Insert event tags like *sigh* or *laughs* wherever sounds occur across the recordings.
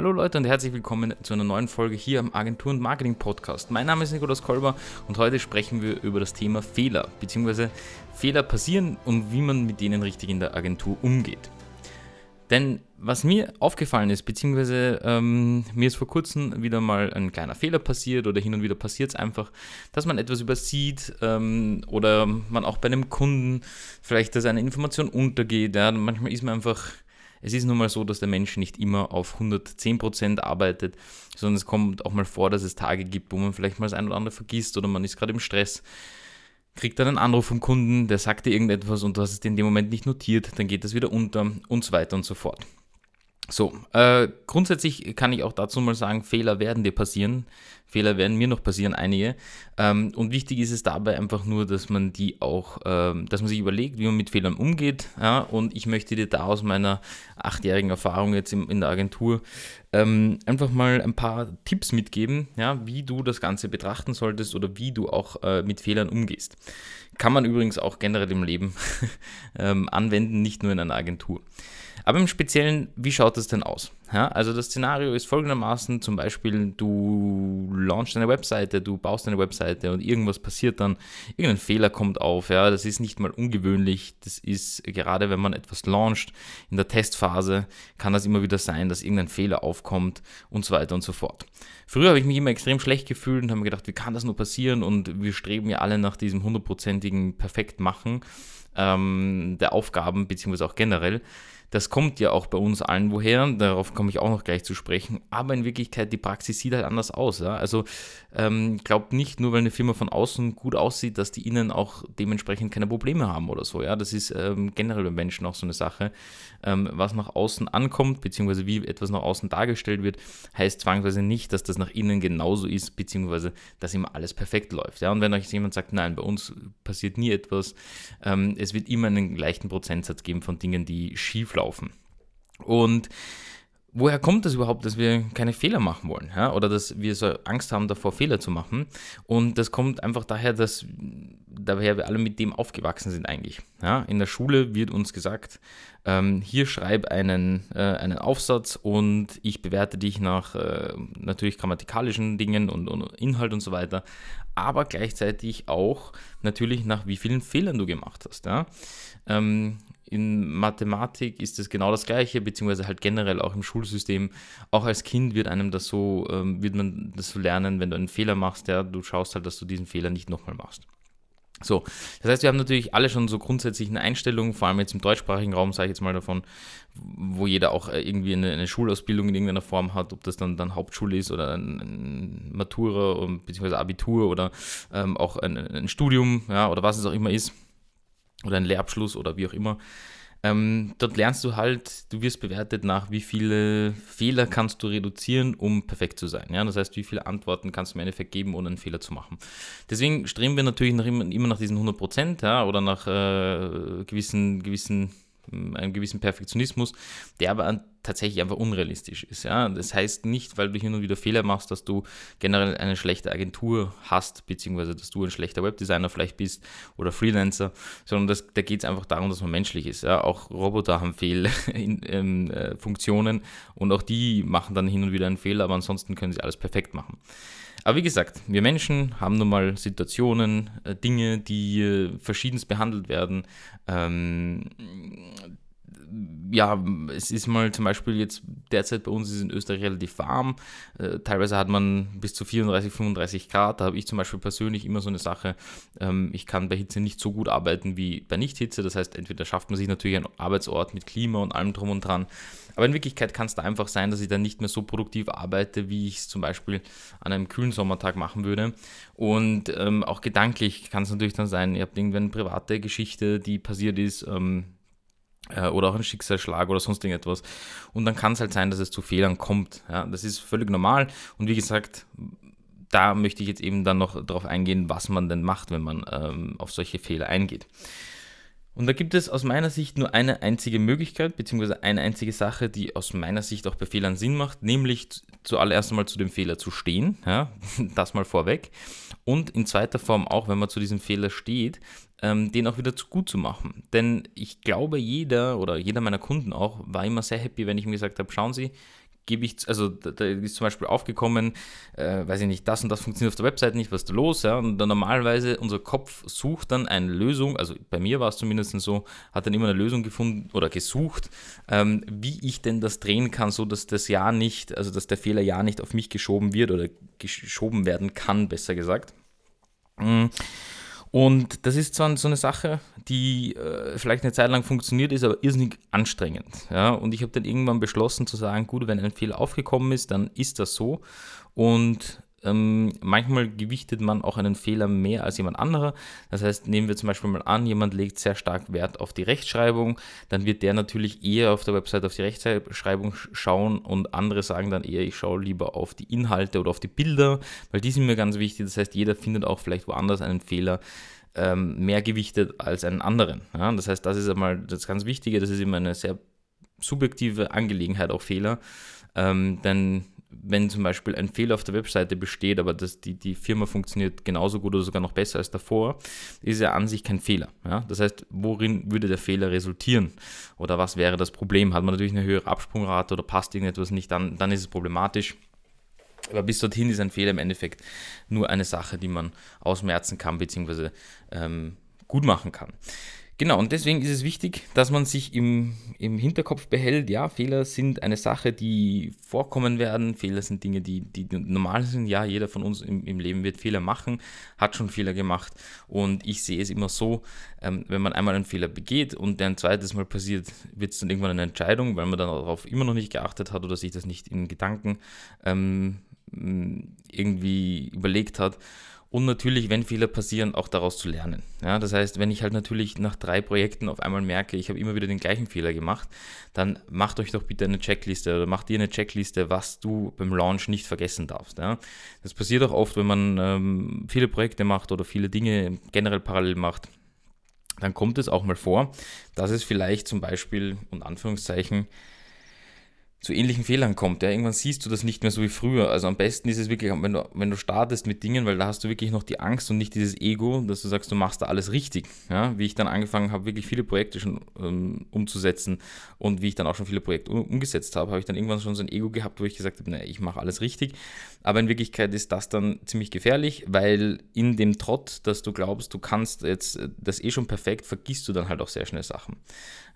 Hallo Leute und herzlich willkommen zu einer neuen Folge hier am Agentur- und Marketing-Podcast. Mein Name ist Nikolaus Kolber und heute sprechen wir über das Thema Fehler, beziehungsweise Fehler passieren und wie man mit denen richtig in der Agentur umgeht. Denn was mir aufgefallen ist, beziehungsweise ähm, mir ist vor kurzem wieder mal ein kleiner Fehler passiert oder hin und wieder passiert es einfach, dass man etwas übersieht ähm, oder man auch bei einem Kunden vielleicht, dass eine Information untergeht. Ja, manchmal ist man einfach es ist nun mal so, dass der Mensch nicht immer auf 110% arbeitet, sondern es kommt auch mal vor, dass es Tage gibt, wo man vielleicht mal das ein oder andere vergisst oder man ist gerade im Stress, kriegt dann einen Anruf vom Kunden, der sagt dir irgendetwas und du hast es dir in dem Moment nicht notiert, dann geht das wieder unter und so weiter und so fort. So, äh, grundsätzlich kann ich auch dazu mal sagen, Fehler werden dir passieren. Fehler werden mir noch passieren, einige. Ähm, und wichtig ist es dabei einfach nur, dass man die auch, ähm, dass man sich überlegt, wie man mit Fehlern umgeht. Ja? Und ich möchte dir da aus meiner achtjährigen Erfahrung jetzt in, in der Agentur ähm, einfach mal ein paar Tipps mitgeben, ja, wie du das Ganze betrachten solltest oder wie du auch äh, mit Fehlern umgehst. Kann man übrigens auch generell im Leben *laughs* ähm, anwenden, nicht nur in einer Agentur. Aber im Speziellen, wie schaut das denn aus? Ja, also das Szenario ist folgendermaßen, zum Beispiel du launchst eine Webseite, du baust eine Webseite und irgendwas passiert dann, irgendein Fehler kommt auf, ja, das ist nicht mal ungewöhnlich, das ist gerade wenn man etwas launcht, in der Testphase kann das immer wieder sein, dass irgendein Fehler aufkommt und so weiter und so fort. Früher habe ich mich immer extrem schlecht gefühlt und habe mir gedacht, wie kann das nur passieren und wir streben ja alle nach diesem hundertprozentigen perfekt machen ähm, der Aufgaben, beziehungsweise auch generell. Das kommt ja auch bei uns allen woher, darauf komme ich auch noch gleich zu sprechen. Aber in Wirklichkeit, die Praxis sieht halt anders aus. Ja? Also ähm, glaubt nicht nur, weil eine Firma von außen gut aussieht, dass die innen auch dementsprechend keine Probleme haben oder so. Ja? Das ist ähm, generell bei Menschen auch so eine Sache. Ähm, was nach außen ankommt, beziehungsweise wie etwas nach außen dargestellt wird, heißt zwangsweise nicht, dass das nach innen genauso ist, beziehungsweise dass immer alles perfekt läuft. Ja? Und wenn euch jemand sagt, nein, bei uns passiert nie etwas, ähm, es wird immer einen leichten Prozentsatz geben von Dingen, die schief laufen. Und woher kommt das überhaupt, dass wir keine Fehler machen wollen? Ja? Oder dass wir so Angst haben davor, Fehler zu machen? Und das kommt einfach daher, dass daher wir alle mit dem aufgewachsen sind eigentlich. Ja? In der Schule wird uns gesagt, ähm, hier schreib einen, äh, einen Aufsatz und ich bewerte dich nach äh, natürlich grammatikalischen Dingen und, und Inhalt und so weiter, aber gleichzeitig auch natürlich nach wie vielen Fehlern du gemacht hast. Ja? Ähm, in Mathematik ist es genau das Gleiche, beziehungsweise halt generell auch im Schulsystem. Auch als Kind wird einem das so, ähm, wird man das so lernen, wenn du einen Fehler machst, ja, du schaust halt, dass du diesen Fehler nicht nochmal machst. So, das heißt, wir haben natürlich alle schon so grundsätzlich eine Einstellung, vor allem jetzt im deutschsprachigen Raum, sage ich jetzt mal davon, wo jeder auch äh, irgendwie eine, eine, Schulausbildung in irgendeiner Form hat, ob das dann, dann Hauptschule ist oder ein, ein Matura bzw. Abitur oder ähm, auch ein, ein Studium, ja, oder was es auch immer ist oder ein Lehrabschluss oder wie auch immer. Ähm, dort lernst du halt, du wirst bewertet nach, wie viele Fehler kannst du reduzieren, um perfekt zu sein. Ja? Das heißt, wie viele Antworten kannst du im Endeffekt geben, ohne einen Fehler zu machen. Deswegen streben wir natürlich nach immer, immer nach diesen 100% ja? oder nach äh, gewissen, gewissen einem gewissen Perfektionismus, der aber tatsächlich einfach unrealistisch ist. Ja? Das heißt nicht, weil du hin und wieder Fehler machst, dass du generell eine schlechte Agentur hast, beziehungsweise dass du ein schlechter Webdesigner vielleicht bist oder Freelancer, sondern das, da geht es einfach darum, dass man menschlich ist. Ja? Auch Roboter haben Fehlfunktionen *laughs* äh, und auch die machen dann hin und wieder einen Fehler, aber ansonsten können sie alles perfekt machen. Aber wie gesagt, wir Menschen haben nun mal Situationen, äh, Dinge, die äh, verschiedenst behandelt werden. Ähm, ja, es ist mal zum Beispiel jetzt derzeit bei uns ist in Österreich relativ warm. Äh, teilweise hat man bis zu 34, 35 Grad. Da habe ich zum Beispiel persönlich immer so eine Sache. Ähm, ich kann bei Hitze nicht so gut arbeiten wie bei Nicht-Hitze. Das heißt, entweder schafft man sich natürlich einen Arbeitsort mit Klima und allem drum und dran. Aber in Wirklichkeit kann es da einfach sein, dass ich dann nicht mehr so produktiv arbeite, wie ich es zum Beispiel an einem kühlen Sommertag machen würde. Und ähm, auch gedanklich kann es natürlich dann sein, ihr habt irgendwie eine private Geschichte, die passiert ist. Ähm, äh, oder auch ein Schicksalsschlag oder sonst irgendetwas. Und dann kann es halt sein, dass es zu Fehlern kommt. Ja, das ist völlig normal. Und wie gesagt, da möchte ich jetzt eben dann noch darauf eingehen, was man denn macht, wenn man ähm, auf solche Fehler eingeht. Und da gibt es aus meiner Sicht nur eine einzige Möglichkeit, beziehungsweise eine einzige Sache, die aus meiner Sicht auch bei Fehlern Sinn macht, nämlich zuallererst einmal zu dem Fehler zu stehen, *laughs* ja, das mal vorweg. Und in zweiter Form auch, wenn man zu diesem Fehler steht, ähm, den auch wieder zu gut zu machen. Denn ich glaube, jeder oder jeder meiner Kunden auch war immer sehr happy, wenn ich ihm gesagt habe, schauen Sie, gebe ich, also da, ist zum Beispiel aufgekommen, äh, weiß ich nicht, das und das funktioniert auf der Website nicht, was ist da los? Ja? Und dann normalerweise unser Kopf sucht dann eine Lösung, also bei mir war es zumindest so, hat dann immer eine Lösung gefunden oder gesucht, ähm, wie ich denn das drehen kann, so dass das ja nicht, also dass der Fehler ja nicht auf mich geschoben wird oder geschoben werden kann, besser gesagt. Mhm. Und das ist zwar so eine Sache, die äh, vielleicht eine Zeit lang funktioniert, ist aber irrsinnig anstrengend. Ja? Und ich habe dann irgendwann beschlossen zu sagen, gut, wenn ein Fehler aufgekommen ist, dann ist das so. Und ähm, manchmal gewichtet man auch einen Fehler mehr als jemand anderer. Das heißt, nehmen wir zum Beispiel mal an, jemand legt sehr stark Wert auf die Rechtschreibung, dann wird der natürlich eher auf der Website auf die Rechtschreibung schauen und andere sagen dann eher, ich schaue lieber auf die Inhalte oder auf die Bilder, weil die sind mir ganz wichtig. Das heißt, jeder findet auch vielleicht woanders einen Fehler ähm, mehr gewichtet als einen anderen. Ja? Das heißt, das ist einmal das ganz Wichtige, das ist immer eine sehr subjektive Angelegenheit, auch Fehler. Ähm, denn wenn zum Beispiel ein Fehler auf der Webseite besteht, aber das, die, die Firma funktioniert genauso gut oder sogar noch besser als davor, ist ja an sich kein Fehler. Ja? Das heißt, worin würde der Fehler resultieren? Oder was wäre das Problem? Hat man natürlich eine höhere Absprungrate oder passt irgendetwas nicht, dann, dann ist es problematisch. Aber bis dorthin ist ein Fehler im Endeffekt nur eine Sache, die man ausmerzen kann, beziehungsweise ähm, gut machen kann. Genau, und deswegen ist es wichtig, dass man sich im, im Hinterkopf behält, ja, Fehler sind eine Sache, die vorkommen werden. Fehler sind Dinge, die, die normal sind. Ja, jeder von uns im, im Leben wird Fehler machen, hat schon Fehler gemacht. Und ich sehe es immer so, ähm, wenn man einmal einen Fehler begeht und der ein zweites Mal passiert, wird es dann irgendwann eine Entscheidung, weil man dann darauf immer noch nicht geachtet hat oder sich das nicht in Gedanken ähm, irgendwie überlegt hat und natürlich, wenn Fehler passieren, auch daraus zu lernen. Ja, das heißt, wenn ich halt natürlich nach drei Projekten auf einmal merke, ich habe immer wieder den gleichen Fehler gemacht, dann macht euch doch bitte eine Checkliste oder macht dir eine Checkliste, was du beim Launch nicht vergessen darfst. Ja. Das passiert auch oft, wenn man ähm, viele Projekte macht oder viele Dinge generell parallel macht. Dann kommt es auch mal vor, dass es vielleicht zum Beispiel, und Anführungszeichen, zu ähnlichen Fehlern kommt. Ja. Irgendwann siehst du das nicht mehr so wie früher. Also am besten ist es wirklich, wenn du, wenn du startest mit Dingen, weil da hast du wirklich noch die Angst und nicht dieses Ego, dass du sagst, du machst da alles richtig. Ja. Wie ich dann angefangen habe, wirklich viele Projekte schon ähm, umzusetzen und wie ich dann auch schon viele Projekte umgesetzt habe, habe ich dann irgendwann schon so ein Ego gehabt, wo ich gesagt habe, naja, ich mache alles richtig. Aber in Wirklichkeit ist das dann ziemlich gefährlich, weil in dem Trott, dass du glaubst, du kannst jetzt das eh schon perfekt, vergisst du dann halt auch sehr schnell Sachen.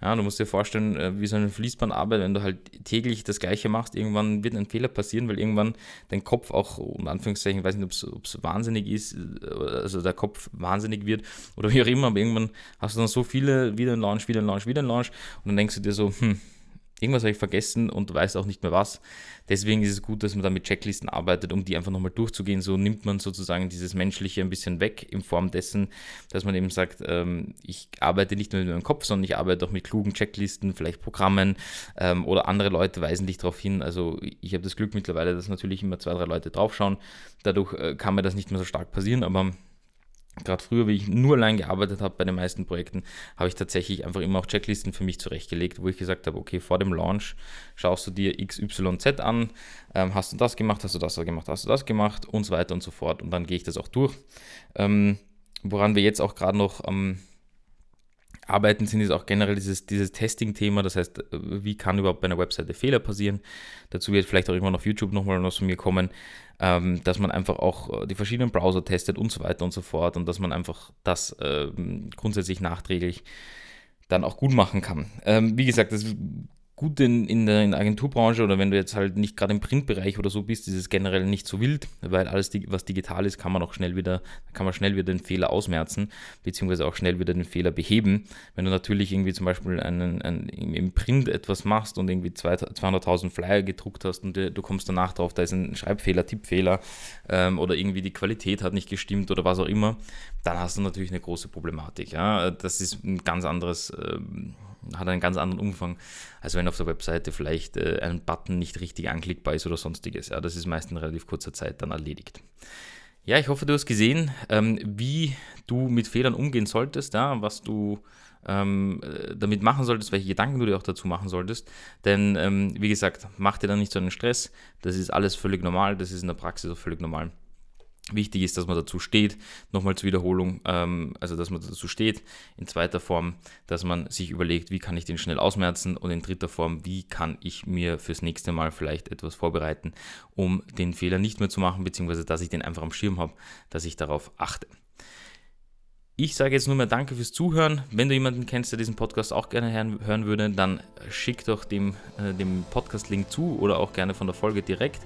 Ja, du musst dir vorstellen, äh, wie so eine Fließbandarbeit, wenn du halt täglich das Gleiche machst, irgendwann wird ein Fehler passieren, weil irgendwann dein Kopf auch, in Anführungszeichen, ich weiß nicht, ob es wahnsinnig ist, äh, also der Kopf wahnsinnig wird oder wie auch immer, aber irgendwann hast du dann so viele, wieder ein Launch, wieder ein Launch, wieder ein Launch und dann denkst du dir so, hm, irgendwas habe ich vergessen und weiß auch nicht mehr was. Deswegen ist es gut, dass man da mit Checklisten arbeitet, um die einfach nochmal durchzugehen. So nimmt man sozusagen dieses Menschliche ein bisschen weg in Form dessen, dass man eben sagt, ähm, ich arbeite nicht nur mit meinem Kopf, sondern ich arbeite auch mit klugen Checklisten, vielleicht Programmen ähm, oder andere Leute weisen dich darauf hin. Also ich habe das Glück mittlerweile, dass natürlich immer zwei, drei Leute draufschauen. Dadurch äh, kann mir das nicht mehr so stark passieren, aber Gerade früher, wie ich nur allein gearbeitet habe bei den meisten Projekten, habe ich tatsächlich einfach immer auch Checklisten für mich zurechtgelegt, wo ich gesagt habe, okay, vor dem Launch schaust du dir XYZ an, ähm, hast du das gemacht, hast du das gemacht, hast du das gemacht und so weiter und so fort. Und dann gehe ich das auch durch. Ähm, woran wir jetzt auch gerade noch am ähm, Arbeiten sind, ist auch generell dieses, dieses Testing-Thema. Das heißt, äh, wie kann überhaupt bei einer Webseite Fehler passieren? Dazu wird vielleicht auch irgendwann auf YouTube nochmal was von mir kommen, ähm, dass man einfach auch äh, die verschiedenen Browser testet und so weiter und so fort und dass man einfach das äh, grundsätzlich nachträglich dann auch gut machen kann. Ähm, wie gesagt, das gut in, in, der, Agenturbranche oder wenn du jetzt halt nicht gerade im Printbereich oder so bist, ist es generell nicht so wild, weil alles, was digital ist, kann man auch schnell wieder, kann man schnell wieder den Fehler ausmerzen, beziehungsweise auch schnell wieder den Fehler beheben. Wenn du natürlich irgendwie zum Beispiel einen, einen im Print etwas machst und irgendwie 200.000 Flyer gedruckt hast und du kommst danach drauf, da ist ein Schreibfehler, Tippfehler ähm, oder irgendwie die Qualität hat nicht gestimmt oder was auch immer, dann hast du natürlich eine große Problematik. Ja? Das ist ein ganz anderes ähm, hat einen ganz anderen Umfang, als wenn auf der Webseite vielleicht äh, ein Button nicht richtig anklickbar ist oder sonstiges. Ja, das ist meist in relativ kurzer Zeit dann erledigt. Ja, ich hoffe, du hast gesehen, ähm, wie du mit Fehlern umgehen solltest, ja, was du ähm, äh, damit machen solltest, welche Gedanken du dir auch dazu machen solltest. Denn, ähm, wie gesagt, mach dir dann nicht so einen Stress. Das ist alles völlig normal, das ist in der Praxis auch völlig normal. Wichtig ist, dass man dazu steht, nochmal zur Wiederholung, ähm, also dass man dazu steht. In zweiter Form, dass man sich überlegt, wie kann ich den schnell ausmerzen und in dritter Form, wie kann ich mir fürs nächste Mal vielleicht etwas vorbereiten, um den Fehler nicht mehr zu machen, beziehungsweise dass ich den einfach am Schirm habe, dass ich darauf achte. Ich sage jetzt nur mehr Danke fürs Zuhören. Wenn du jemanden kennst, der diesen Podcast auch gerne hören würde, dann schick doch dem, äh, dem Podcast-Link zu oder auch gerne von der Folge direkt.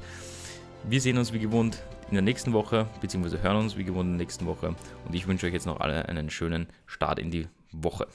Wir sehen uns wie gewohnt in der nächsten Woche, beziehungsweise hören uns wie gewohnt in der nächsten Woche. Und ich wünsche euch jetzt noch alle einen schönen Start in die Woche.